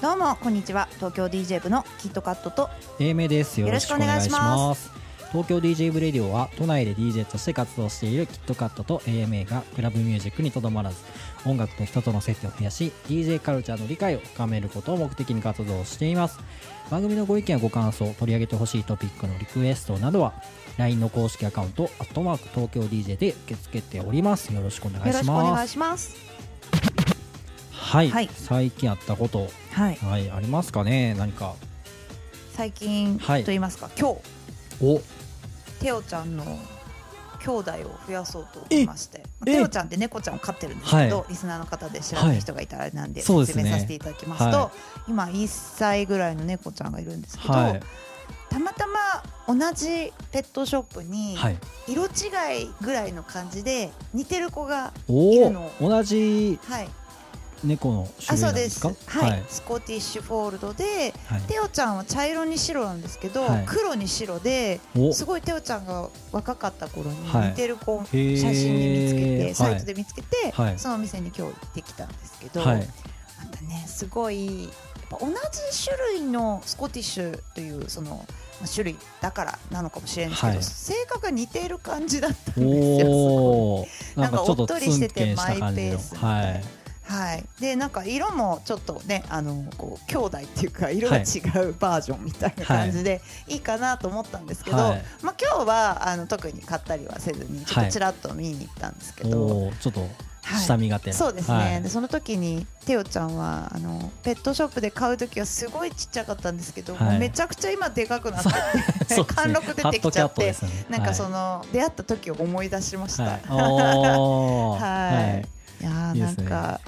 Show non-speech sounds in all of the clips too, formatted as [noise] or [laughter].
どうもこんにちは。東京 DJ 部のキットカットと。 AMA です。よろしくお願いします東京 DJ ブレディオは都内で DJ として活動しているキットカットと AMA がクラブミュージックにとどまらず音楽と人との接点を増やし DJ カルチャーの理解を深めることを目的に活動しています。番組のご意見やご感想取り上げてほしいトピックのリクエストなどは LINE の公式アカウント「アットマーク東京 DJ」で受け付けております。よろしくお願いよろしくおします。願いしますはい、はい。最近あったことはいはいありますかね？何か。最近とはい。言いますか、今日。おテオちゃんの兄弟を増やそうと思いまして。えテオちゃんって猫ちゃんを飼ってるんですけど、はリスナーの方で知らない人がいたらなんで説明させていただきますと、は今1歳ぐらいの猫ちゃんがいるんですけど、はい。たまたま同じペットショップにはい。色違いぐらいの感じで似てる子がいおるのお同じはい猫の種類なんですか？はい、スコティッシュフォールドではい。テオちゃんは茶色に白なんですけど、はい。黒に白でお。すごいテオちゃんが若かった頃にはい。似てる子写真で見つけて、はいサイトで見つけて、はい。そのお店に今日行ってきたんですけど、はい。またねすごい同じ種類のスコティッシュというそのまあ種類だからなのかもしれないですけど、はい。性格が似ている感じだったんですよ。なんかちょっとなんかおっとりしててマイペースみたいなはい。はい、でなんか色もちょっとねあのこう兄弟っていうか色が違うバージョンみたいな感じでい。いかなと思ったんですけど、はい。まあ、今日はあの特に買ったりはせずにちょっとちらっと見に行ったんですけど、おーちょっとはい。下見がてら。そうですね、はい。でその時にテオちゃんはあのペットショップで買う時はすごいちっちゃかったんですけど、めちゃくちゃ今でかくなってね。貫禄出てきちゃって、ね。なんかその、出会った時を思い出しました。はい。[laughs] はい。いやーなんか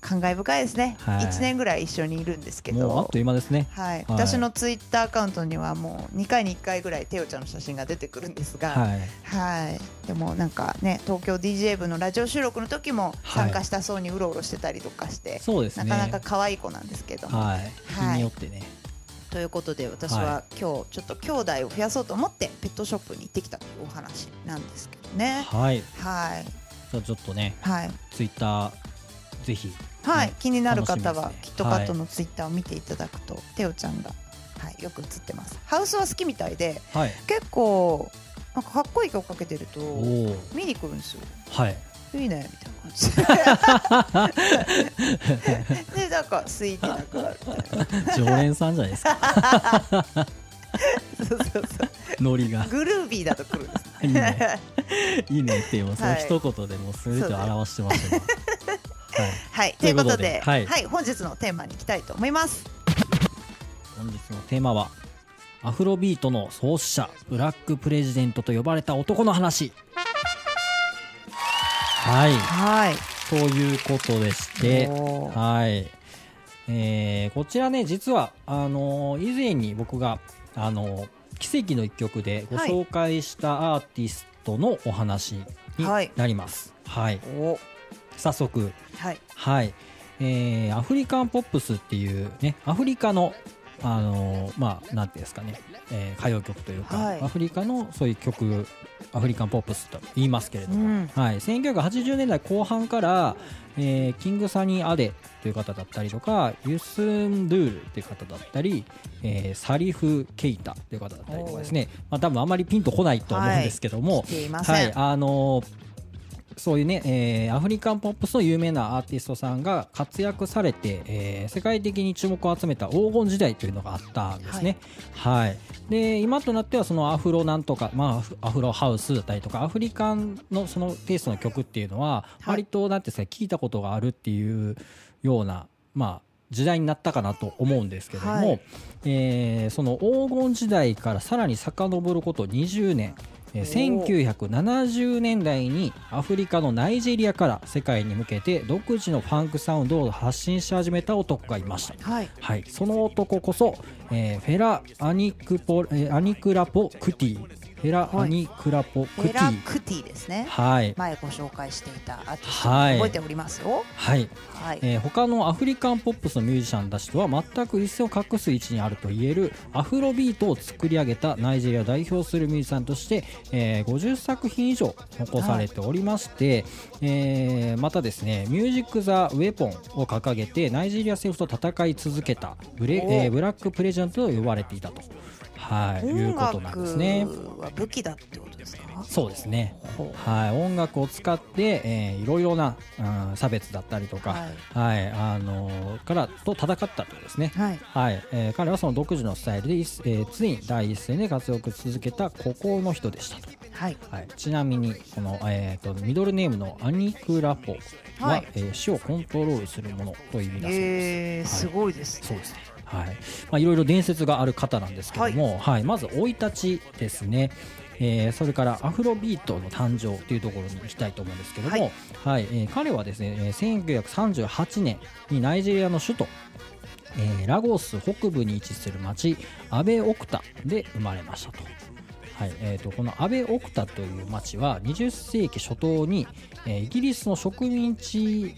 感慨深いですね、はい。1年ぐらい一緒にいるんですけもうあっどという間ですね。はい、私のツイッターアカウントにはもう2回に1回ぐらいテオちゃんの写真が出てくるんですが、はい。はい。でもなんかね東京 DJ 部のラジオ収録の時もはい参加したそうにうろうろしてたりとかして、そうですね。なかなか可愛い子なんですけども、はい。日はい。によってね。ということで私はは今日ちょっと兄弟を増やそうと思ってペットショップに行ってきたというお話なんですけどね。はい。はいじゃあちょっとねはい。ツイッターぜひ。はい、ね気になる方は、ね。キットカットのツイッターを見ていただくと、テオちゃんが、はい、よく映ってます。ハウスは好きみたいで、はい。結構なんかかっこいい曲かけてると見に来るんですよ。はい。いいねみたいな感じ。[laughs] で。でなんかスイーティなくなるみたいな。常連さんじゃないですかそうそうそう。ノリが。グルービーだと来るんです。いいね。いいねってもうそのはい。一言でもう全てを表してますよはい。はい、とといううことで、ではい。はい、本日のテーマに行きたいと思います。本日のテーマはアフロビートの創始者ブラックプレジデントと呼ばれた男の話。はい。はい。ということでしてはい、えーこちらね実はあのー以前に僕があのー奇跡の一曲でご紹介したアーティストのお話にはい。なります。はい、お。早速。はい。はい、えーアフリカンポップスっていうねアフリカのあのーまあなんていうんですかね、えー歌謡曲というか、はい。アフリカのそういう曲アフリカンポップスと言いますけれども、うん。はい、1980年代後半から、えーキングサニー・アデという方だったりとかユスン・ドゥールという方だったり、えーサリフ・ケイタという方だったりとかですね、まあ、多分あまりピンとこないと思うんですけども、来てい。はい、あのーそういうね、えーアフリカンポップスの有名なアーティストさんが活躍されて、えー世界的に注目を集めた黄金時代というのがあったんですね。はい。で、今となってはそのアフロなんとか、まあアフ、ロハウスだったりとか、アフリカンのそのテイストの曲っていうのは、はい割と、なんていうんですか、聞いたことがあるっていうような、まあ、時代になったかなと思うんですけども、はいえーその黄金時代からさらに遡ること20年、えー1970年代にアフリカのナイジェリアから世界に向けて独自のファンクサウンドを発信し始めた男がいました。はい。はい、その男こそ、えーフェラ・アニクラポ、えーアニクラポ・クティ、フェラ・アニクラポ・クティ、フェラ・クティですね。はい。前ご紹介していたアーティストはい。覚えておりますよ。はい。はい。えー他のアフリカンポップスのミュージシャンたちとは全く一線を画す位置にあると言えるアフロビートを作り上げたナイジェリアを代表するミュージシャンとして、えー50作品以上残されておりまして、えーまたですね「 Music Is the Weapon」を掲げてナイジェリア政府と戦い続けたブレ、おえー Black President と呼ばれていたと、はい、いう音ことなんですね。武器だってことですか？そうですね。ほはい、音楽を使って、えーいろいろな、うん差別だったりとか、はい。あのーからと戦ったとですね。はい。はいえー彼はその独自のスタイルで、えー常に第一線で活躍を続けた孤高の人でしたと、はい。はい、ちなみにこの、えー、とミドルネームのアニクラポは、はい。えー死をコントロールするものという意味だそうです。えー、すごいですそうですね。はい。まあいろいろ伝説がある方なんですけども、はい、まず生い立ちですね。えーそれからアフロビートの誕生というところに行きたいと思うんですけども、ははいい、えー彼はですね、えー1938年にナイジェリアの首都、えーラゴス北部に位置する町アベオクタで生まれましたと。はいえー、とこのアベオクタという町は20世紀初頭に、えーイギリスの植民地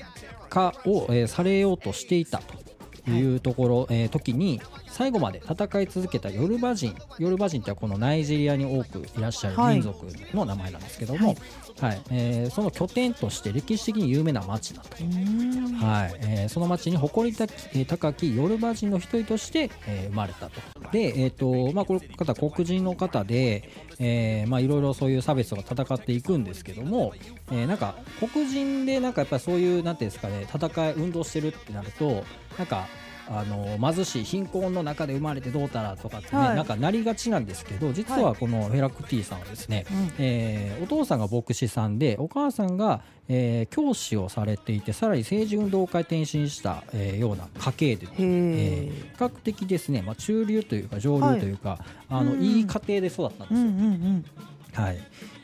化を、えーされようとしていたというところ、えー時に最後まで戦い続けたヨルバ人ヨルバ人ってはこのナイジェリアに多くいらっしゃるはい民族の名前なんですけども、はいえーその拠点として歴史的に有名な町だと。はいえーその町に誇り高きヨルバ人の一人として、えー生まれたと。で、えーとまあ、この方黒人の方で、えーまあ、いろいろそういう差別とか戦っていくんですけども、えーなんか黒人でなんかやっぱりそういうなんていうんですかね戦い運動してるってなるとなんかあの貧しい貧困の中で生まれてどうたらとかってね、はい。なんかなりがちなんですけど実はこのフェラクティさんはですね、うん。えーお父さんが牧師さんでお母さんが、えー教師をされていてさらに政治運動家へ転身した、えーような家系で、へええー比較的ですね、まあ、中流というか上流というか、あのうん。いい家庭で育ったんですよ。うんうんうん。はい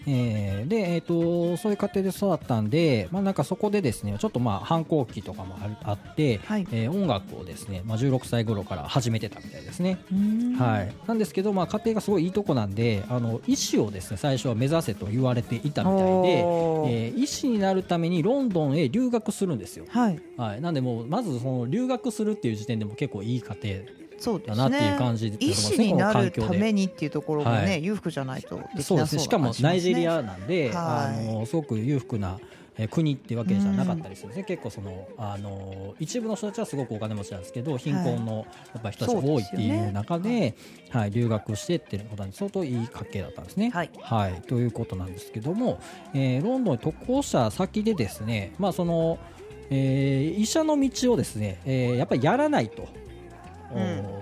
えーで、えー、とそういう家庭で育ったんで、まあ、なんかそこでですねちょっとまあ反抗期とかもあるあって、はい。えー音楽をですね、まあ、16歳頃から始めてたみたいですね。はい、なんですけど、まあ、家庭がすごいいいとこなんであの医師をですね最初は目指せと言われていたみたいで、えー医師になるためにロンドンへ留学するんですよ。はい。はい、なんでもうまずその留学するっていう時点でも結構いい家庭だなっていう感じで医師になるためににっていうところもね、はい。裕福じゃないとできなそうですね。しかもナイジェリアアなんで、はい。あのすごく裕福なえー国っていうわけじゃなかったりするんですね、結構そのあの一部の人たちはすごくお金持ちなんですけど貧困のやっぱり人たちが多いっていう中で,、はい。留学してっていうことなんで相当いい家系だったんですね。はい。ということなんですけども、えーロンドンに渡航した先でですね、まあそのえー医者の道をですね、えーやっぱりやらないと、お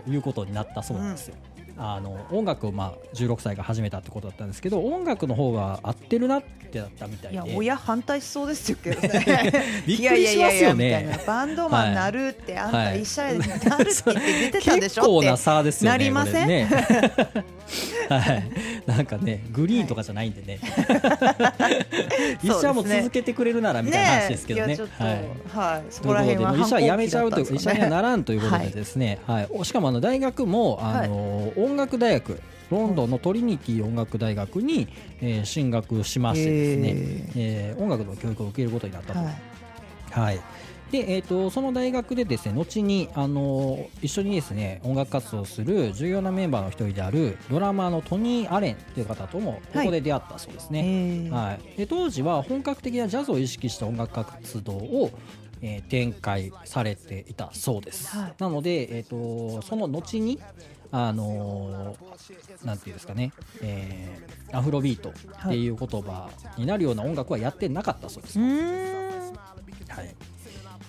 いうことになったそうなんですよ。あの音楽をまあ16歳が始めたってことだったんですけど音楽の方が合ってるなってだったみたいで。いや親反対しそうですよけどねびっくりしますよね。バンドマンなるって、あんはいた医者になるって言って出てたで結しょ？って構な差ですよねなりません？[laughs] はい。なんかねグリーンとかじゃないんでね、[laughs] 医者も続けてくれるならみたいな話ですけどね。いやちょっとはい。はい、そこら辺は医者は辞めちゃうというね医者にはならんということでですね、はい。おしかもあの大学もあの、音楽大学ロンドンのトリニティ音楽大学に、えー進学しましてですね、えー音楽の教育を受けることになったと。はい。はい。でえー、とその大学でですね後にあの一緒にですね音楽活動をする重要なメンバーの一人であるドラマーのトニー・アレンという方ともここで出会ったそうですね。えー。はい、で当時は本格的なジャズを意識した音楽活動を、えー展開されていたそうです。はい。なので、えー、とその後にあのーなんていうんですかね、えーアフロビートっていう言葉になるような音楽はやってなかったそうです。はい。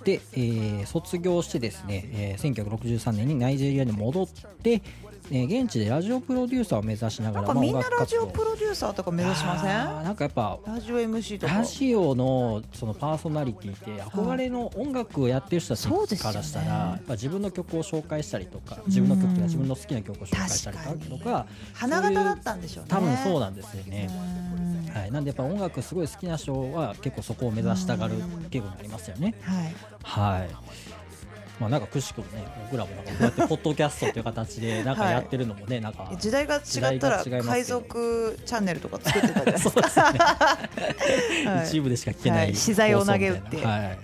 で、えー卒業してですね、えー1963年にナイジェリアに戻って、えー現地でラジオプロデューサーを目指しながらなんかみんなラジオプロデューサーとか目指しません？なんかやっぱラジオ MC とかラジオのそのパーソナリティって憧れの音楽をやってる人たちからしたら、やっぱ自分の曲を紹介したりとか自分の曲とか自分の好きな曲を紹介したりとか花形だったんでしょうね。多分そうだなんですよね。はい、なんでやっぱ音楽すごい好きな人は結構そこを目指したがる傾向になりますよね。はい。はい。まあなんかくしくもね僕らもなんかこうやってポッドキャストという形でなんかやってるのもね、なんか時代が違ったら海賊チャンネルとか作ってたじゃないですか。[laughs] [laughs] はい。一部でしか聞けない、はい。資材を投げ打ってはい、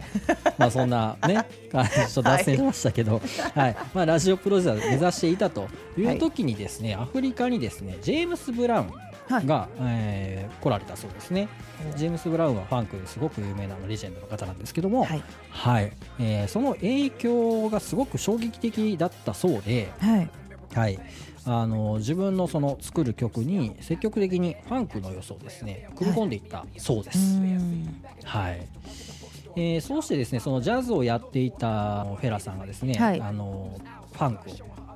まあそんなね [laughs] 感じちょっと脱線しましたけど、はい。まあ、ラジオプロデューサーを目指していたという時にですね、アフリカにですねジェームス・ブラウンが、えー来られたそうですね。ジェームス・ブラウンはファンクですごく有名なレジェンドの方なんですけども、はい。はい。えーその影響がすごく衝撃的だったそうで、はい。はい、あの自分のその作る曲に積極的にファンクの要素をですね組み込んでいったそうです。はい。えーそうしてですねそのジャズをやっていたフェラさんがですね、はい。あのファンクを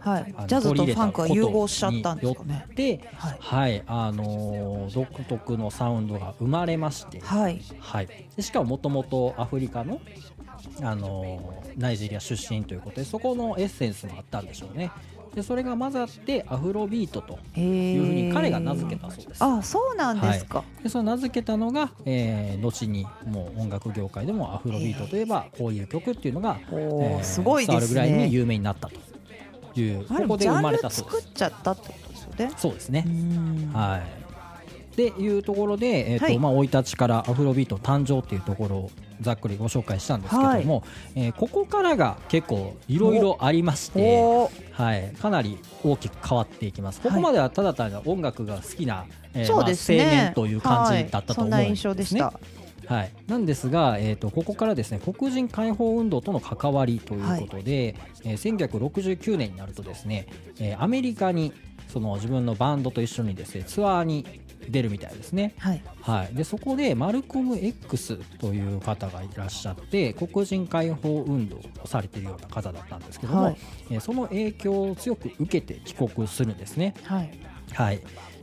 はい。ジャズとファンクは融合しちゃったんですかね。ことによって、はい。はい。あのー独特のサウンドが生まれまして、はい。はい、でしかももともとアフリカの、あのーナイジェリア出身ということでそこのエッセンスもあったんでしょうね。でそれが混ざってアフロビートとへいうふうにー彼が名付けたそうです。あそうなんですか。でその名付けたのが、えー後にもう音楽業界でもアフロビートといえばこういう曲っていうのが、おーすごいです伝わるぐらいにね有名になったというあここで生まれたそうです。作っちゃったってことですよね。そうですね、うん。はい。っていうところで、えーとはい。まあ、生い立ちからアフロビート誕生っていうところをざっくりご紹介したんですけども、えーここからが結構いろいろありまして、はい、かなり大きく変わっていきます。ここまではただただ音楽が好きな、えーそうですね。まあ、青年という感じだったと思うんはい、そんな印ですね。象でしたはい、なんですが、えー、とここからですね黒人解放運動との関わりということで、えー1969年になるとですね、えーアメリカにその自分のバンドと一緒にですねツアーに出るみたいですね。はい。はい、でそこでマルコム X という方がいらっしゃって黒人解放運動をされているような方だったんですけども、はい。えーその影響を強く受けて帰国するんですね。はい。はい、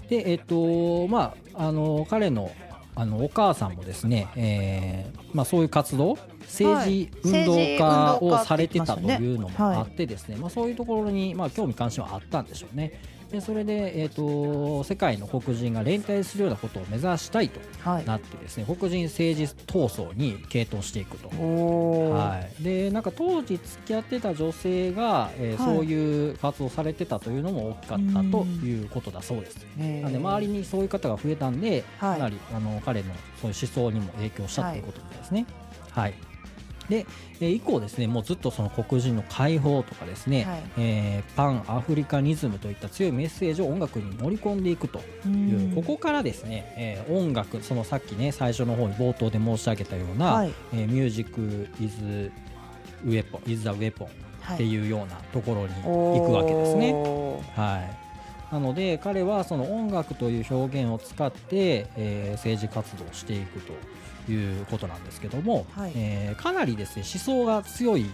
でえっ、とまああの彼のあのお母さんもですね、えーまあ、そういう活動政治運動家をされてたというのもあってですね、まあ、そういうところに、まあ、興味関心はあったんでしょうね。でそれで、えー、と世界の黒人が連帯するようなことを目指したいとはい。なってですね黒人政治闘争に傾倒していくと。はい、でなんか当時付き合ってた女性が、えーはい。そういう活動をされてたというのも大きかったということだそうです。なんで周りにそういう方が増えたんで、はい。かなりあの彼のそういう思想にも影響したということみたいですね。はいで、えー以降ですねもうずっとその黒人の解放とかですね、はい。えーパンアフリカニズムといった強いメッセージを音楽に盛り込んでいくという、ここからですね、えー音楽そのさっきね最初の方に冒頭で申し上げたような、はい。えーミュージックイズウェポンイズザウェポンはい。っていうようなところに行くわけですね。おー。はい、なので彼はその音楽という表現を使って、えー政治活動をしていくということなんですけども、はい。えーかなりですね思想が強いはい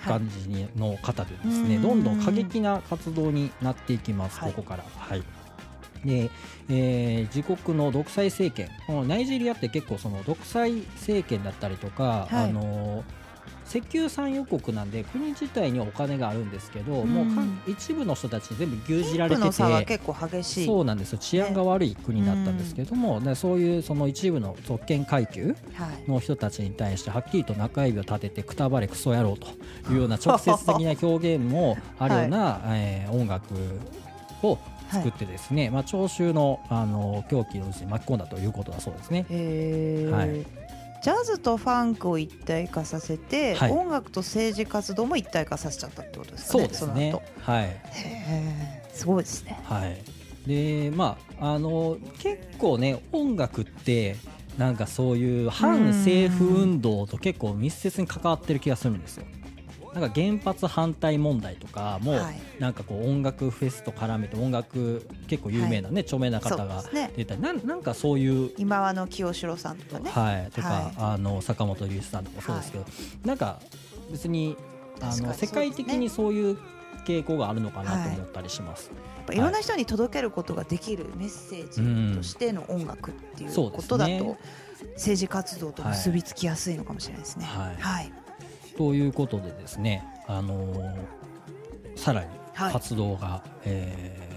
感じにの方でですね、うん。どんどん過激な活動になっていきます、はい。ここから。はい。でえー自国の独裁政権。このナイジェリアって結構その独裁政権だったりとか、はい。あの石油産油国なんで国自体にはお金があるんですけど、もうかん一部の人たちに全部牛耳られてて結構激しい。そうなんですよ。治安が悪い国だったんですけども、でそういうその一部の特権階級はい。の人たちに対してはっきりと中指を立ててくたばれクソ野郎というような [laughs] 直接的な表現もあるような、えー音楽を作ってですね、まあ、聴衆のあの狂気の渦に巻き込んだということだそうですね。はいジャズとファンクを一体化させて、はい音楽と政治活動も一体化させちゃったってことですかね。そうですね。はいすごいですね。はい、でまああの結構ね音楽ってなんかそういう反政府運動と結構密接に関わってる気がするんですよ。なんか原発反対問題とかも、はい。なんかこう音楽フェスと絡めて音楽結構有名なね、著名な方が出たりなんなんかそういう今和の清志郎さんとかね。はい、とか、はい。あの坂本龍一さんとかそうですけど、なんか別にあの世界的にそういう傾向があるのかなと思ったりします。やっぱいろんな人に届けることができるメッセージとしての音楽っていうことだと、ね。政治活動と結びつきやすいのかもしれないですね。はい。はい。ということでですね、あのーさらにはい。活動が、えー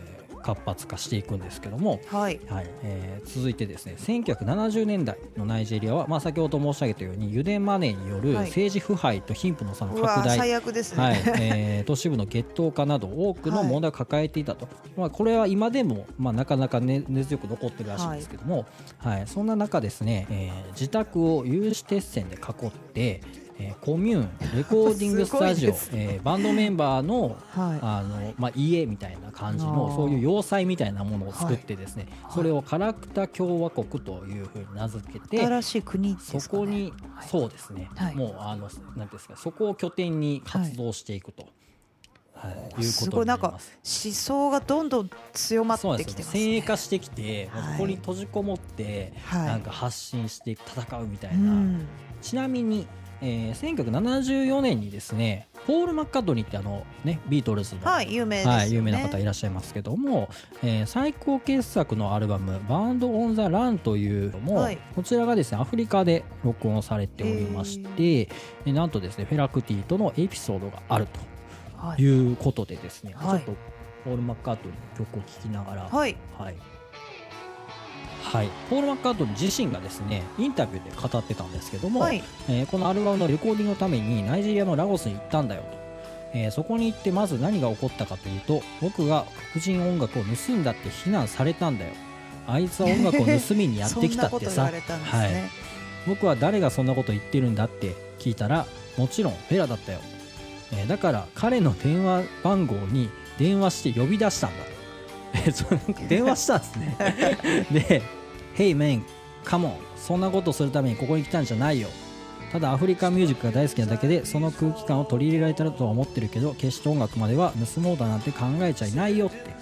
活発化していくんですけども、はい。はいえー続いてですね1970年代のナイジェリアは、まあ、先ほど申し上げたように油田マネーによるはい。政治腐敗と貧富の差の拡大、最悪ですね、はいえー都市部のゲット化など多くの問題を抱えていたと、まあ、これは今でも、まあ、なかなか、ね、根強く残ってるらしいんですけども、はい。そんな中ですね、えー自宅を有刺鉄線で囲って、えーコミューンレコーディングスタジオ、[laughs] すごいですえーバンドメンバーのはい。あのまあ、家みたいな感じあのー。そういう要塞みたいなものを作ってですね、はい。それをカラクタ共和国というふうに名付けて、新しい国ですか、ね、そこに、はいそうですね、はい。もうあのなんですかそこを拠点に活動していくと、はい。い。うすことごいなんか。思想がどんどん強まそうってきてます、ね、先鋭化してきて、はい。ここに閉じこもって、はい。なんか発信して戦うみたいうな、ん。ちなみに、えー、1974年にですねポール・マッカートニーってあの、ね、ビートルズの、はい有名ですよね、はい、有名な方いらっしゃいますけども、えー最高傑作のアルバム「バンド・オン・ザ・ラン」というのも、はい。こちらがですねアフリカで録音されておりまして、えなんとですねフェラクティとのエピソードがあるはい、ということでですね、はい。ちょっとポール・マッカートニーの曲を聴きながら、はい。はいはい、ポール・マッカート自身がですねインタビューで語ってたんですけども、はい。えーこのアルバムのレコーディングのためにナイジェリアのラゴスに行ったんだよと、えーそこに行ってまず何が起こったかというと僕が黒人音楽を盗んだって非難されたんだよ。あいつは音楽を盗みにやってきたってさ。[laughs] はい。ね、僕は誰がそんなこと言ってるんだって聞いたらもちろんフェラだったよ、えーだから彼の電話番号に電話して呼び出したんだ。[laughs] 電話したんですね。[laughs] で「Hey man come on. そんなことするためにここに来たんじゃないよ。ただアフリカンミュージックが大好きなだけでその空気感を取り入れられたとは思ってるけど決して音楽までは盗もうだなんて考えちゃいないよって伝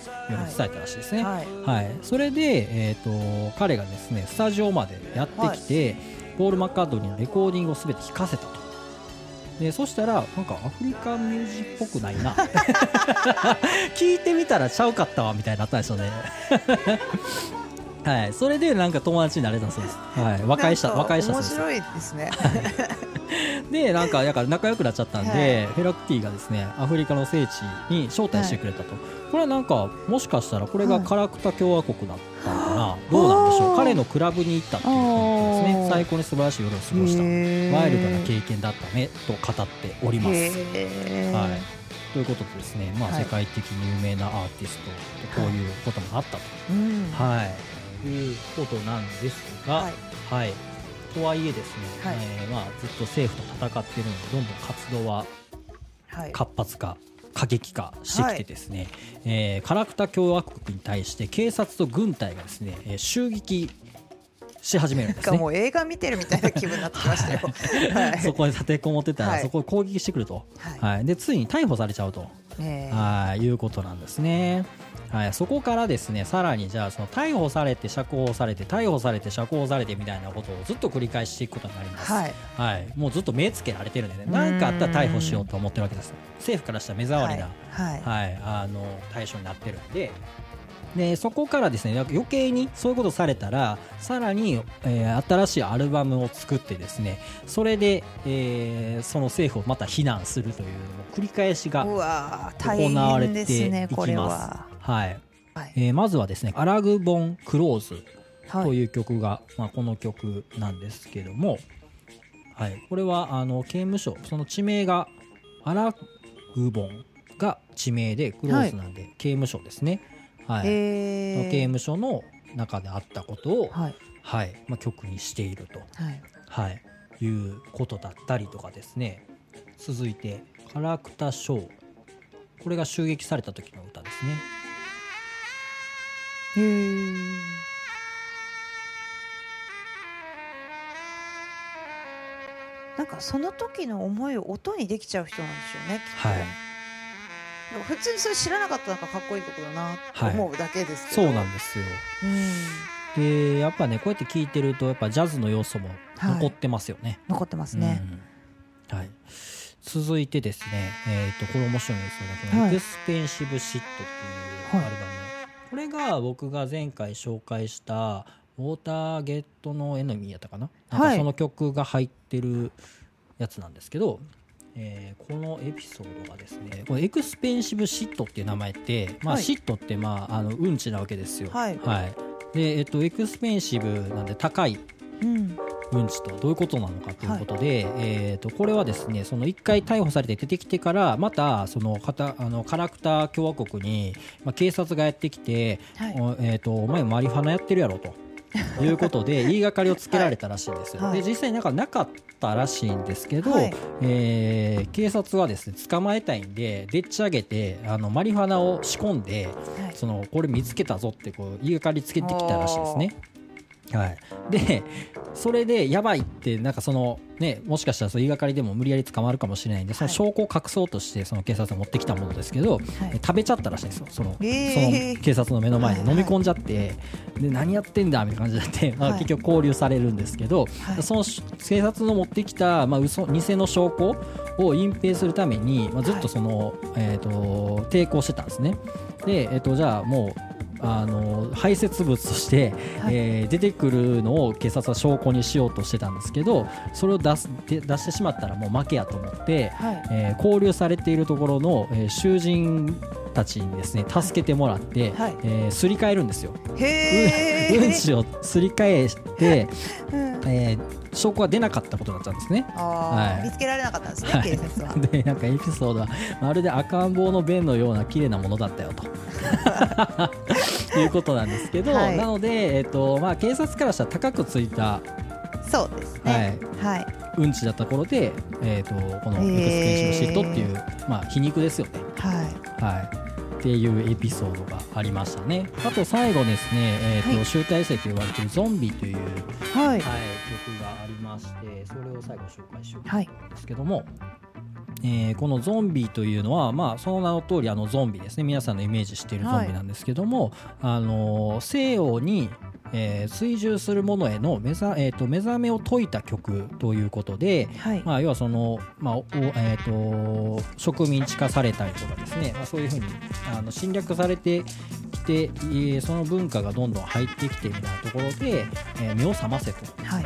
えたらしいですね、はい。はい、それで、えー、と彼がですねスタジオまでやってきて、ポール・マッカートニーのレコーディングを全て弾かせたと。でそしたらなんかアフリカンミュージックっぽくないな。[laughs] 聞いてみたらちゃうかったわみたいになったんですよねはい。それでなんか友達になれたそうです、はい、和解した和解した面白いですね。でなんかだから仲良くなっちゃったんで、はい。フェラクティがですねアフリカの聖地に招待してくれたと、これはなんかもしかしたらこれがカラクタ共和国だったのかな、どうなんでしょう？彼のクラブに行ったっていうことですね。最高に素晴らしい夜を過ごしたワイルドな経験だったねと語っております。はい、ということでですね、まあ、はい。世界的に有名なアーティストとこういうこともあったと、うん。はい、いうことなんですが、はい。はい、とはいえですね、はい。えーまあ、ずっと政府と戦ってるのでどんどん活動ははい。活発化過激化してきてですね、えーカラクタ共和国に対して警察と軍隊がですね、えー襲撃し始めるんですね。も。う映画見てるみたいな気分になってきましたよ。[laughs] はい。そこに立てこもってたら、はい。そこを攻撃してくると、ははい。でついに逮捕されちゃうと、はいいうことなんですね。はい、そこからですねさらにじゃあその逮捕されて釈放されて逮捕されて釈放されてみたいなことをずっと繰り返していくことになります。はい。はい、もうずっと目つけられてるんでね何かあったら逮捕しようと思ってるわけです政府からしたら目障りな、はい。はい、あの対象になってるんででそこからですね余計にそういうことされたらさらに、えー新しいアルバムを作ってですねそれで、えーその政府をまた非難するという繰り返しが行われ変ていきます。は。はいはい。えーまずはですね「アラグボン・クローズ」はい。という曲が、まあ、この曲なんですけども、はい、これはあの刑務所その地名がアラグボンが地名でクローズなんで、刑務所ですね、はい。の刑務所の中であったことを、はい。はい。まあ、曲にしていると、はい。はい、いうことだったりとかですね。続いて「カラクタショー」これが襲撃された時の歌ですね。へー。なんかその時の思いを音にできちゃう人なんでしょうね。きっと。はいなんか普通にそれ知らなかったらなんかかっこいい曲だなって思うだけですけど。そうなんですよ。うん。でやっぱねこうやって聴いてるとやっぱジャズの要素も残ってますよね、残ってますね。うん。はい、続いてですね、えー、とこれ面白いんですよね。この「はい。 Expensive Shit」っていうアルバム、これが僕が前回紹介した Water No Get Enemy やったかな？なんかはい。その曲が入ってるやつなんですけど、ええーこのエピソードがですねこれ Expensive Shit っていう名前って、まあ、はい。 shit って、まあ、あのうんちなわけですよ。はい。でえっと、エクスペンシブなんで高いうん。うんちとはどういうことなのかということで、えー、とこれはですねその1回逮捕されて出てきてからまたそのかたあのカラクター共和国に、まあ、警察がやってきて、はい。おえー、とお前マリファナやってるやろと。いうことで言いがかりをつけられたらしいんですよ。はいで実際なんかなかったらしいんですけど、はいえー警察はですね捕まえたいんででっち上げてあのマリファナを仕込んではいそのこれ見つけたぞってこう言いがかりつけてきたらしいですね。はい、でそれでやばいってなんかそのねもしかしたらそう言いがかりでも無理やり捕まるかもしれないんでその証拠を隠そうとしてその警察が持ってきたものですけど、え食べちゃったらしいんですよ。その,、えー。その警察の目の前ではい飲み込んじゃって、で何やってんだみたいな感じになって、結局拘留されるんですけど、はい。その警察の持ってきた、まあ、嘘偽の証拠を隠蔽するために、まあ、ずっとその、えー、と抵抗してたんですね。で、えー、とじゃあもうあの排泄物として、はい。えー出てくるのを警察は証拠にしようとしてたんですけどそれを出すで出してしまったらもう負けやと思って、はい。えー拘留されているところの、えー囚人たちにですね助けてもらって、はい。えーすり替えるんですよ。へうんうんちをすり替えて、[laughs] うんえー証拠が出なかったことになっちゃうんですね。あはいー見つけられなかったんですね、はい警察は。[laughs] でなんかエピソードはまるで赤ん坊の便のような綺麗なものだったよと [laughs] いうことなんですけど、はいなので、えっとまあ、警察からしたら高くついたそうですね。はい。うんちだった頃で、えっとこのエクスペンシブシットっていう、まあ、皮肉ですよね。はい。はい、っていうエピソードがありましたね。あと最後ですね、えーとはい集大成と言われているゾンビという、はい。はい、曲がありましてそれを最後紹介しようと思うんですけども、えーこのゾンビというのは、まあ、その名の通りあのゾンビですね皆さんのイメージしているゾンビなんですけども、あのー西洋に、えー追従するものへの目覚,、えーと目覚めを説いた曲ということで、はい。まあ、要はその、まあおえー、と植民地化されたりとかですね、まあ、そういうふうにあの侵略されてきて、えーその文化がどんどん入ってきてみたいなところで、えー目を覚ませとはい。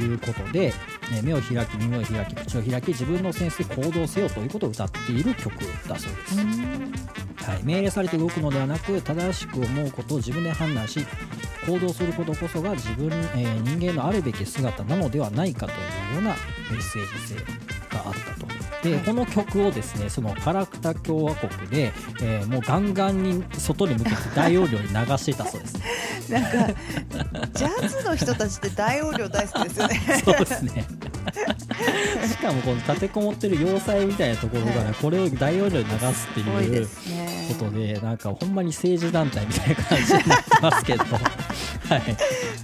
いうことで、えー目を開き耳を開き口を開き自分のセンスで行動せよということを歌っている曲だそうです。はい、命令されて動くのではなく正しく思うことを自分で判断し行動することこそが自分、えー人間のあるべき姿なのではないかというようなメッセージ性があったと。で、はいこの曲をですねそのカラクタ共和国で、えーもうガンガンに外に向けて大容量に流していたそうです。[laughs] なんかジャズの人たちって大容量大好きですよね。[laughs] そうですね。[laughs] しかもこの立てこもってる要塞みたいなところから、はいこれを大容量に流すっていいう。ことでなんかほんまに政治団体みたいな感じになってますけど、はい。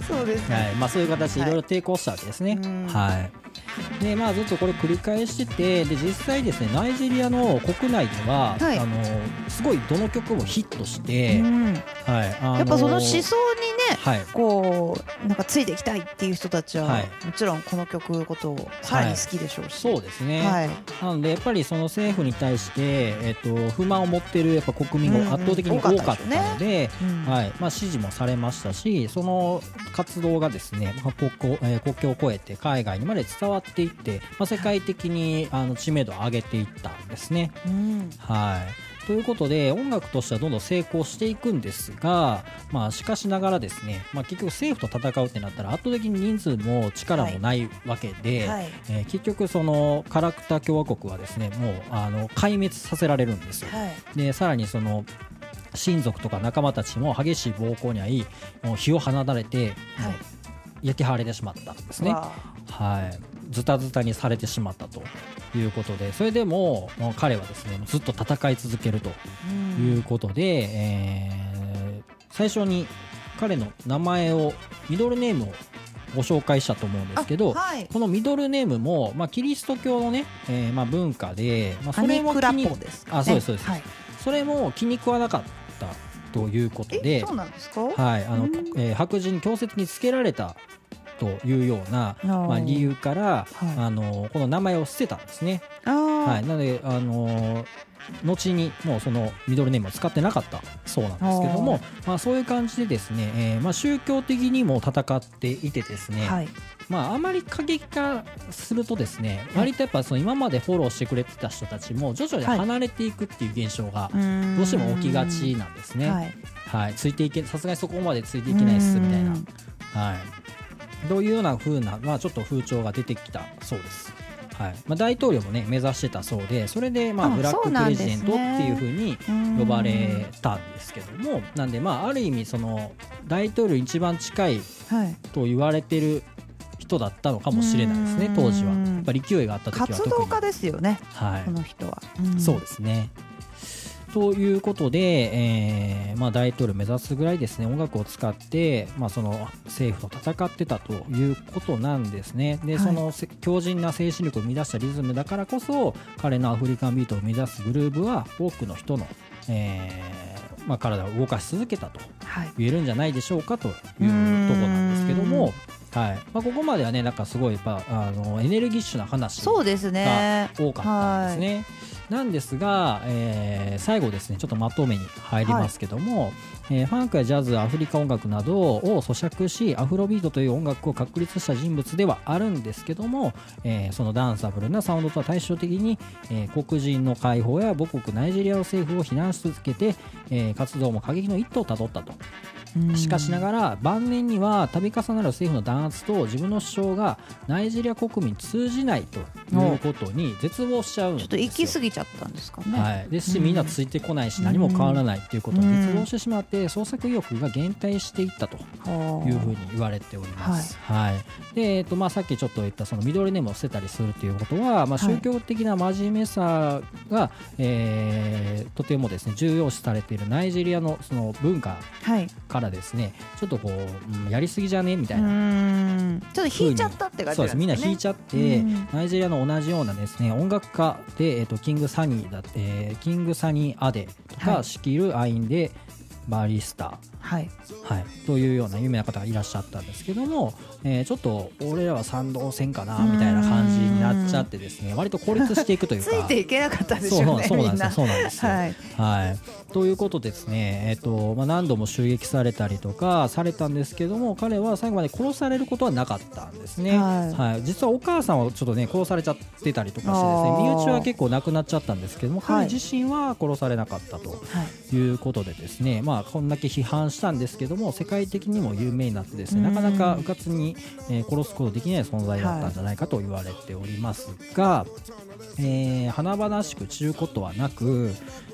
そうですね。はい。まあ、そういう形でいろいろ抵抗したわけですね。うん。はいでまあ、ずっとこれ繰り返しててで実際ですねナイジェリアの国内では、はい。あのすごいどの曲もヒットして、うん。はいやっぱその思想にね、はい。こうなんかついていきたいっていう人たちは、はい。もちろんこの曲のことをさらに好きでしょうし、そうですね、はい、なのでやっぱりその政府に対して、えっと不満を持ってるやっぱ国民が圧倒的に多かったので、うん。はい。まあ、支持もされましたしその活動がですね、まあ国交えー国境を越えて海外にまで伝わっていって、まあ、世界的にあの知名度を上げていったんですね。うん。はい、ということで音楽としてはどんどん成功していくんですが、まあ、しかしながらですね、まあ、結局政府と戦うってなったら圧倒的に人数も力もないわけで、はい。えー結局そのカラクタ共和国はですねもうあの壊滅させられるんですよ。はい。でさらにその親族とか仲間たちも激しい暴行に遭いもう火を放たれて、焼き払われてしまったんですね。わはい、ズタズタにされてしまったということでそれでも彼はですねずっと戦い続けるということで、えー最初に彼の名前をミドルネームをご紹介したと思うんですけど、あはい。このミドルネームも、まあ、キリスト教のね、えーまあ、文化で、まあ、そアれも気にポですか、ね、あそうですそうです。はい、それも気に食わなかったということえでそうなんですか、はいあのうんえー白人に強制的につけられたというような、まあ、理由から、はい。あのこの名前を捨てたんですね。はい、なので、あのー後にもうそのミドルネームを使ってなかったそうなんですけども、まあ、そういう感じでですね、えーまあ、宗教的にも戦っていてですね、はい。まあ、あまり過激化するとですね割とやっぱその今までフォローしてくれてた人たちも徐々に離れていくっていう現象がどどうしても起きがちなんですね。はい。はい、ついていけさすがにそこまでついていけないっすみたいな、うん。はい、どういうような風な、まあ、ちょっと風潮が出てきたそうです。はい。まあ、大統領もね目指してたそうでそれで、まあ、あブラックプレジデントっていう風にうん呼ばれたんですけどもなんでまあある意味その大統領に一番近いはい。と言われてる人だったのかもしれないですねうん。当時は。やっぱり勢いがあった時は特に。活動家ですよねはい。この人は。そうですね。ということで、えーまあ、大統領を目指すぐらいですね音楽を使って、まあ、その政府と戦ってたということなんですね。で、はい。そのせ強靭な精神力を生み出したリズムだからこそ彼のアフリカンビートを生み出すグルーブは多くの人の、えーまあ、体を動かし続けたとはい。言えるんじゃないでしょうかというところなんですけども、はいまあ、ここまではねなんかすごいやっぱあのエネルギッシュな話そうですね多かったんですね。なんですが、えー最後ですねちょっとまとめに入りますけども、えーファンクやジャズアフリカ音楽などを咀嚼しアフロビートという音楽を確立した人物ではあるんですけども、えーそのダンサブルなサウンドとは対照的に、えー黒人の解放や母国ナイジェリアの政府を非難し続けて、えー活動も過激の一途をたどったと。しかしながら晩年には度重なる政府の弾圧と自分の主張がナイジェリア国民に通じないということに絶望しちゃうんですよちょっと行き過ぎちゃったんですかね。はい、ですしうんみんなついてこないし何も変わらないということに絶望してしまって創作意欲が減退していったとはあいうふうに言われております。はい。でえっとまあ、さっきちょっと言ったそのミドルネームを捨てたりするということは、まあ、はい。宗教的な真面目さが、えーとてもですね重要視されているナイジェリアのその文化はいからですねちょっとこう、うんやりすぎじゃね？みたういなちょっと引いちゃったって感じそうです。みんな引いちゃゃって、うん。ナイジェリアの同じようなですね音楽家で、えー、とキングサニーだって、えーキングサニーアデとか、はい。シキルアインでバリスタ、はい。はい、というような有名な方がいらっしゃったんですけども、えーちょっと俺らは賛同せんかなみたいな感じになっちゃってですね割と孤立していくという [laughs] つかいていけなかったでしそうょうねそうなんですそうなんですよ。はい。はい、ということでですね、えっとまあ、何度も襲撃されたりとかされたんですけども彼は最後まで殺されることはなかったんですね、はい。実はお母さんはちょっとね殺されちゃってたりとかしてですね身内は結構亡くなっちゃったんですけどもはい。彼自身は殺されなかったとはい。いうことでですね、まあ、こんだけ批判したんですけども世界的にも有名になってですねうんなかなかうかつに、えー殺すことできない存在だったんじゃないかと言われておりますが、えー華々しく散ることはなく、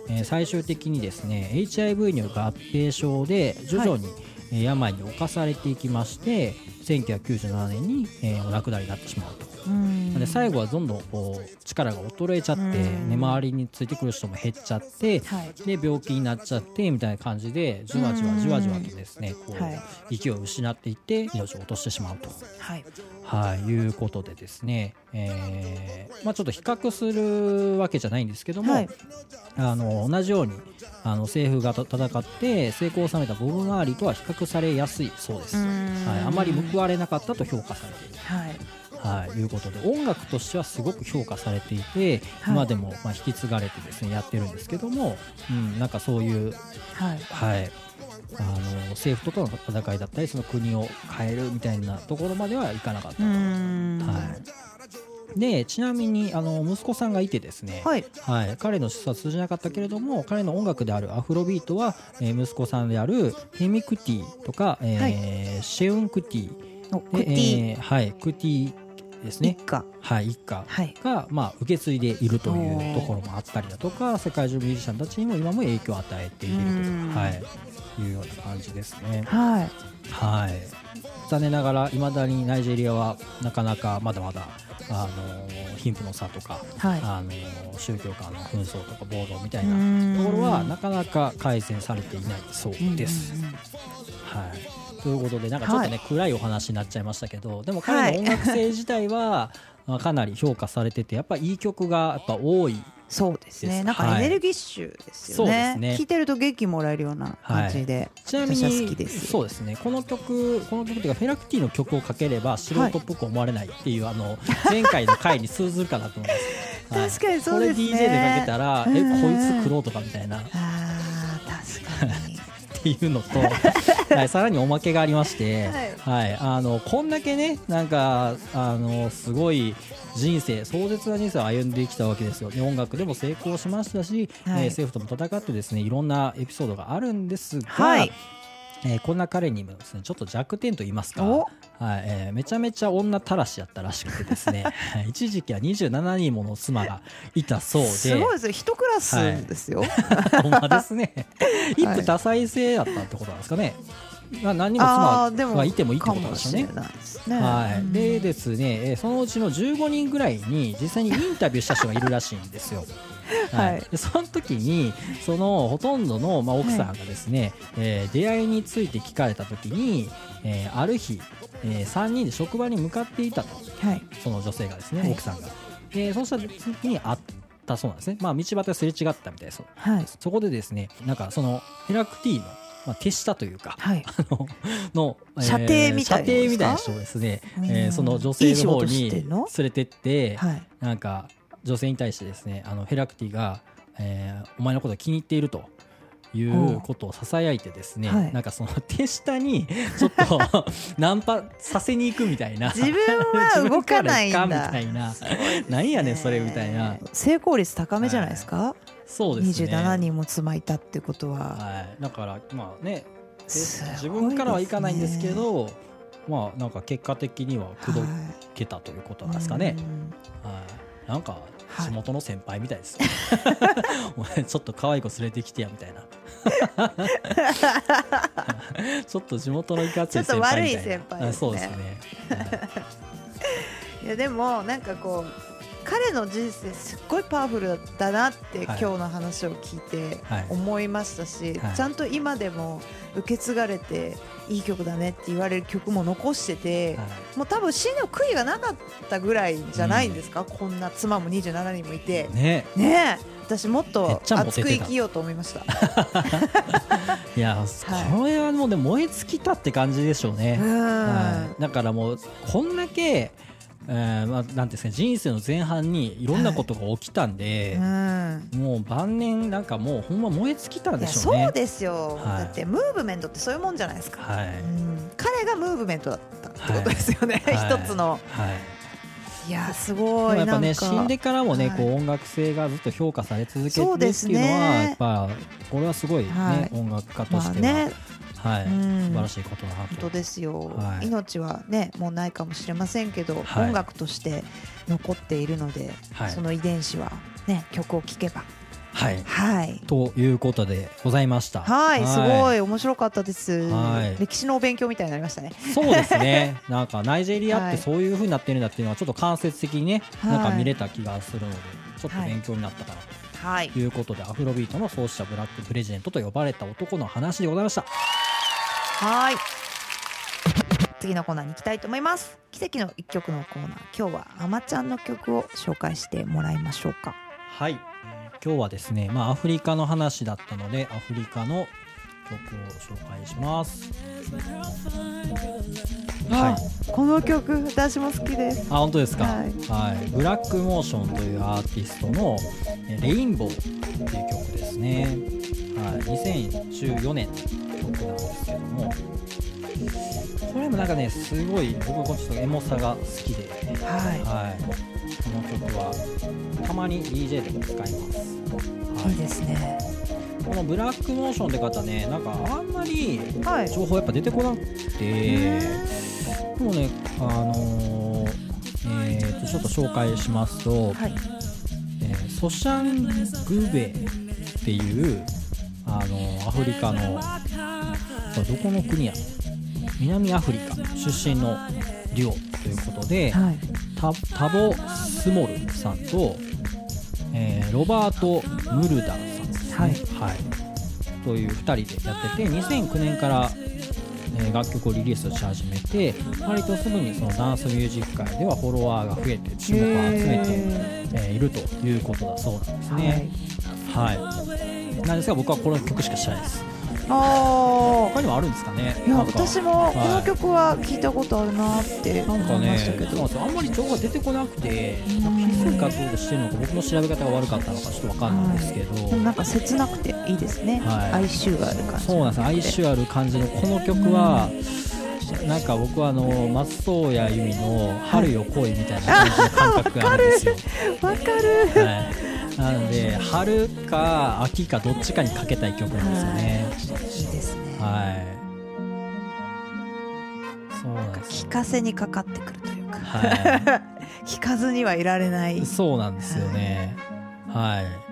えー最終的にですね HIV による合併症で徐々に、えー病に侵されていきまして1997年に、えーお亡くなりになってしまうと。うん。で最後はどんどんこう力が衰えちゃって、うん。ね、周りについてくる人も減っちゃって、はい。で病気になっちゃってみたいな感じでじわじわじわじわとですねこう、はい。息を失っていって命を落としてしまうと。はい。はい、いうことでですね、えーまあ、ちょっと比較するわけじゃないんですけども、はい。あの同じようにあの政府が戦って成功を収めたボブ・マーリーとは比較されやすいそうです、はい、あまり報われなかったと評価されている。はいはい、いうことで音楽としてはすごく評価されていて、はい。今でもまあ引き継がれてですねやってるんですけども、うん、なんかそういう、はい。はい、あの政府との戦いだったりその国を変えるみたいなところまではいかなかったと、うん。はい、でちなみにあの息子さんがいてですね、はい。はい、彼の出は通じなかったけれども彼の音楽であるアフロビートは、えー息子さんであるヘミ・クティとか、えーシェウン・クティ。おクでティ。えーはい、クティですね。一家。はい、一家はい。が、まあ、受け継いでいるというところもあったりだとか世界中のミュージシャンたちにも今も影響を与えているとうん。はい、いうような感じですね。はい。はい、残念ながらいまだにナイジェリアはなかなかまだまだあの貧富の差とか、はい。あの宗教間の紛争とか暴動みたいなうんところはなかなか改善されていないそうです。はい、ということでなんかちょっとね、暗いお話になっちゃいましたけどでも彼はい。の音楽性自体は、[laughs] まあかなり評価されててやっぱいい曲がやっぱ多いそうですね。なんかはいエネルギッシュですよそうでね,、聞いてると元気もらえるような感じで、ちなみにきです。そうですね。この曲この曲っていうかフェラクティの曲をかければ素人っぽく思われないっていう、あの [laughs] 前回の回に通ずるかなと思います、[laughs] はい。確かにそうですね。これ DJ でかけたら、えこいつクローとかみたいな。っあー確かにていうのと、[laughs] はい、さらにおまけがありまして、はい。あのこんだけねなんかあのすごい人生壮絶な人生を歩んできたわけですよ、で音楽でも成功しましたし、はい。えー政府とも戦ってですねいろんなエピソードがあるんですが、はいえーこんな彼にもですねちょっと弱点と言いますか、お。はいえーめちゃめちゃ女たらしやったらしくてですね [laughs] 一時期は27人もの妻がいたそうですごいです。よ一クラスですよ、[laughs] ほんまですね。[laughs] 一夫多妻制だったってことなんですかね、まあ、何人も妻がいてもいいってことでしょうね。ですね、はい、でですね、えーそのうちの15人ぐらいに実際にインタビューした人がいるらしいんですよ。はい。でその時にそのほとんどの、まあ、奥さんがですね、えー出会いについて聞かれた時に、えーある日、え3人で職場に向かっていたと。はい。その女性がですね、はい。奥さんが。でそうした時に会ったそうなんですね、まあ、道端ですれ違ったみたいです。はい。そこでですねなんかそのヘラクティーの、まあ、手下というかはい。の [laughs] の、えー射程みたいな射程みたいな人をですね、うん。えーその女性の方に連れてって、はい。なんか女性に対してですねあのヘラクティが、えーお前のことを気に入っていると。いうことをささやいてですね、はい。なんかその [laughs] 手下にちょっと [laughs] ナンパさせに行くみたいな自分は動かないんだ。[laughs] みたいな。なんやねんそれみたいな。成功率高めじゃないですか、そうですね。27人も妻いたってことは、はい、だからまあね自分からはいかないんですけどまあなんか結果的には口説はいけたということなんですかね、うん。はい、なんかはい。地元の先輩みたいです。よ、[laughs] お前ちょっと可愛い子連れてきてやみたいな。[laughs] ちょっと地元のいかつい先輩みたいな。ちょっと悪い先輩ですね。あそうですね、[laughs] いやでもなんかこう彼の人生すっごいパワフルだなって、はい。今日の話を聞いてはい。思いましたし、はい。ちゃんと今でも受け継がれていい曲だねって言われる曲も残してて、はい。もう多分死の悔いがなかったぐらいじゃないんですか、こんな妻も27人もいて。ね。ね。え私もっと熱く生きようと思いました。[laughs] いや、これはもうね燃え尽きたって感じでしょうね、うん。はい、だからもうこんだけ、えーまあ、なんですか人生の前半にいろんなことが起きたんで、うん。もう晩年なんかもうほんま燃え尽きたんでしょうね。そうですよ、はい。だってムーブメントってそういうもんじゃないですか、はい、うん。彼がムーブメントだったってことですよね、はい。一つの。はいいやすでごもやっぱね死んでからもね、はい。こう音楽性がずっと評価され続けてるっていうのはね。やっぱこれはすごいね、はい。音楽家とましては、あね。はい、うん。素晴らしいことだなと。本当ですよ、はい。命はねもうないかもしれませんけど、はい。音楽として残っているので、はい。その遺伝子はね曲を聴けばはい。はい。ということでございました。はい、すごい。面白かったです、はい。歴史のお勉強みたいになりましたね。そうですね。[laughs] なんかナイジェリアってはい。そういう風になってるんだっていうのはちょっと間接的にね、はい。なんか見れた気がするのでちょっと勉強になったかなと。はい。ということでアフロビートの創始者ブラックプレジデントと呼ばれた男の話でございました。はい。次のコーナーに行きたいと思います。奇跡の一曲のコーナー。今日はあまちゃんの曲を紹介してもらいましょうか。はい、えー今日はですねまあアフリカの話だったのでアフリカの曲を紹介します。はい。あこの曲私も好きです。あ本当ですか、はい。はい、ブラックモーションというアーティストのえーレインボーっていう曲ですね、はい、2014年の曲なんですけども。これもなんかねすごい僕はちょっとエモさが好きで、ははい、この曲はたまに DJ でも使います、はいいいいですね。このブラックモーションって方ねなんかあんまりはい情報やっぱ出てこなくて、でもね、あのーえーとちょっと紹介しますと、はい。えーソシャン・グベっていう、あのーアフリカのこれどこの国や南アフリカ出身のデュオということで、はいタタボ・スモルさんと、えーロバート・ムルダーさんですね、はい。はい。という2人でやってて2009年から、えー楽曲をリリースし始めて割とすぐにそのダンスミュージック界ではフォロワーが増えて注目を集めて、えーいるということだそうなんですね。はい、なんですが僕はこの曲しか知らないです。あ他にもあるんですかね。あいや私もこのはい曲は聞いたことあるなって思いましたけど。そうなんですよ。あんまり情報が出てこなくてうん。なんか気づいかどうしてるのか僕の調べ方が悪かったのかちょっとわかんないんですけど、でもなんか切なくていいですね、はい。哀愁がある感じ。そうなんです。哀愁ある感じのこの曲は、なんか僕はあの松任谷由実の「春よ来い」みたいな感じの感覚があるんですよ。わかる。はい、なので春か秋かどっちかにかけたい曲なんですよね。いいですね、はい。そうなんですよ。聞かせにかかってくるというか、は聞かずにはいられないい。そうなんですよね。はい。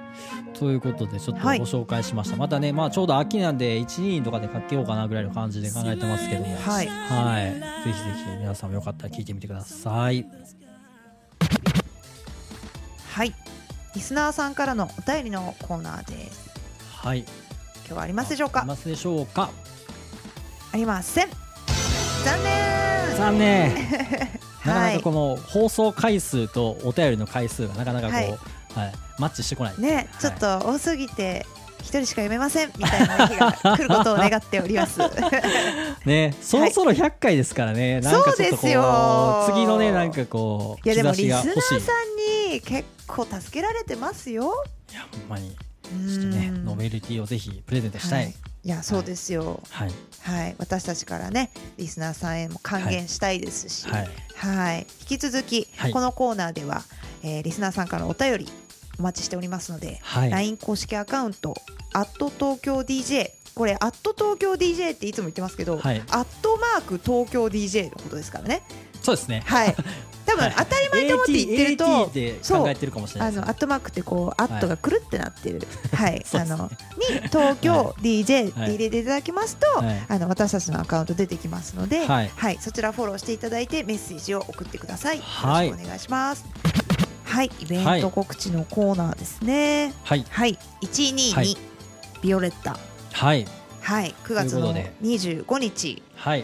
ということでちょっとごはい紹介しました、またね、まあ、ちょうど秋なんで1人とかでかけようかなぐらいの感じで考えてますけどもはいはい、ぜひぜひ皆さんもよかったら聞いてみてくださいはいリスナーさんからのお便りのコーナーです。はい。今日はありますでしょうあかりますでしょうか？ありません。残念。残念。[laughs] なかはないかこの放送回数とお便りの回数がなかなかこう、はい。はい。マッチしてこないねちょっと多すぎて一人しか読めませんみたいな日が来ることを願っております。[laughs] ねそろそろ100回ですからね、なんかちょっとこよう次のねなんかこういやでもリスナーさんに結構助けられてますよ。いやほんまに。ちちょっとねノベルティをぜひプレゼントしたい、はい、いやそうですよ。はい。はい、私たちからねリスナーさんへも還元したいですし、はい。はい、引き続き、はい。このコーナーでは、えーリスナーさんからのお便りお待ちしておりますので、はい。LINE 公式アカウント「アット東京 DJ」これ「アット東京 DJ」っていつも言ってますけど「はい。アットマーク東京 DJ」のことですからね。そうですね。はい [laughs] 多分はい。当たり前と思って言ってると、AT で考えてるかもしれないですね。あのアットマークってこうアットがくるってなってる、[laughs] はい、あのに東京 DJ ってはい。入れていただきますと、はい。あの私たちのアカウント出てきますので、はい。そちらフォローしていただいてメッセージを送ってください。はい。よろしくお願いします。はい、イベンはいト告知のコーナーですね。はい。はい、一二二はい。ビオレッタ。はい。はい、9月のということで。25日はい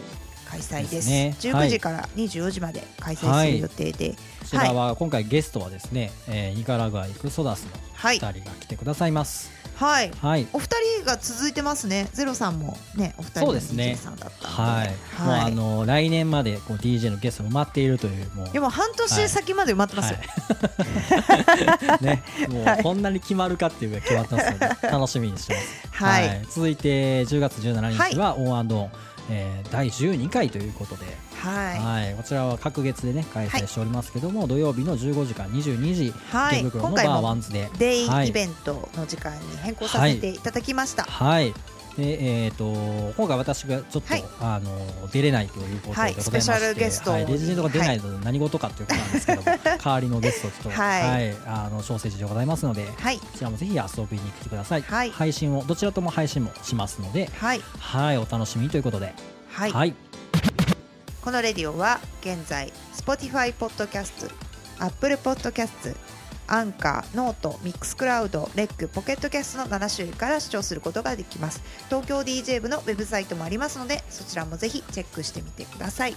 開催です。ですね。19時から24時まで開催する予定で、こちらは今回ゲストはですね、えーニカラグアイクソダスのはい、2人が来てくださいます。はい、はい。お二人が続いてますね。ゼロさんもね、お二人のそうですね。DJ さんだったはい、ので、もうあの来年までこう DJ のゲストが埋まっているというもうでも半年先まで埋まってますよ。はい。[laughs] ね、もはい。うこんなに決まるかっていうぐらい決まってますので楽しみにしてます。はい。続いて10月17日はオンアンドオン、えー第12回ということで、はい、はい、こちらは各月でね開催しておりますけども、土曜日の15時から22時、はい。池袋のバーワンズで、デイはい。イベントの時間に変更させていただきました。はい。でえー、と今回私がちょっと、はい。あの出れないということはいでございまして、スペシャルゲスト。はい、レジェンドが出ないので何事かということなんですけども、[laughs] 代わりのゲストと、はい。あの小生時でございますので、はい、こちらもぜひ遊びに来てください、はい。配信をどちらとも配信もしますのではい、はい。お楽しみということで。はい、はい。このレディオは現在 Spotify ポッドキャスト、Apple ポッドキャスト、アンカー、ノート、ミックスクラウド、レック、ポケットキャストの7種類から視聴することができます。東京 DJ 部のウェブサイトもありますので、そちらもぜひチェックしてみてください。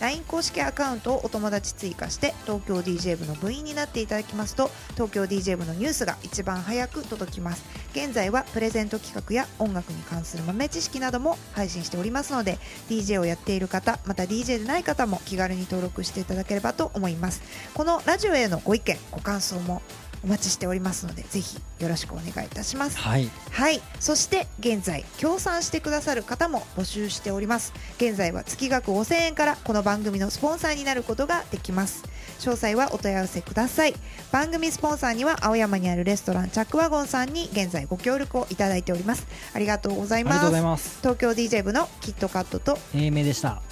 LINE 公式アカウントをお友達追加して東京 DJ 部の部員になっていただきますと東京 DJ 部のニュースが一番早く届きます。現在はプレゼント企画や音楽に関する豆知識なども配信しておりますので DJ をやっている方また DJ でない方も気軽に登録していただければと思います。このラジオへのご意見ご感想もお待ちしておりますのでぜひよろしくお願いいたします。はい。はい。そして現在協賛してくださる方も募集しております。現在は月額5000円からこの番組のスポンサーになることができます。詳細はお問い合わせください。番組スポンサーには青山にあるレストランチャックワゴンさんに現在ご協力をいただいております。ありがとうございます。ございます。東京 DJ 部のキットカットと A 名でした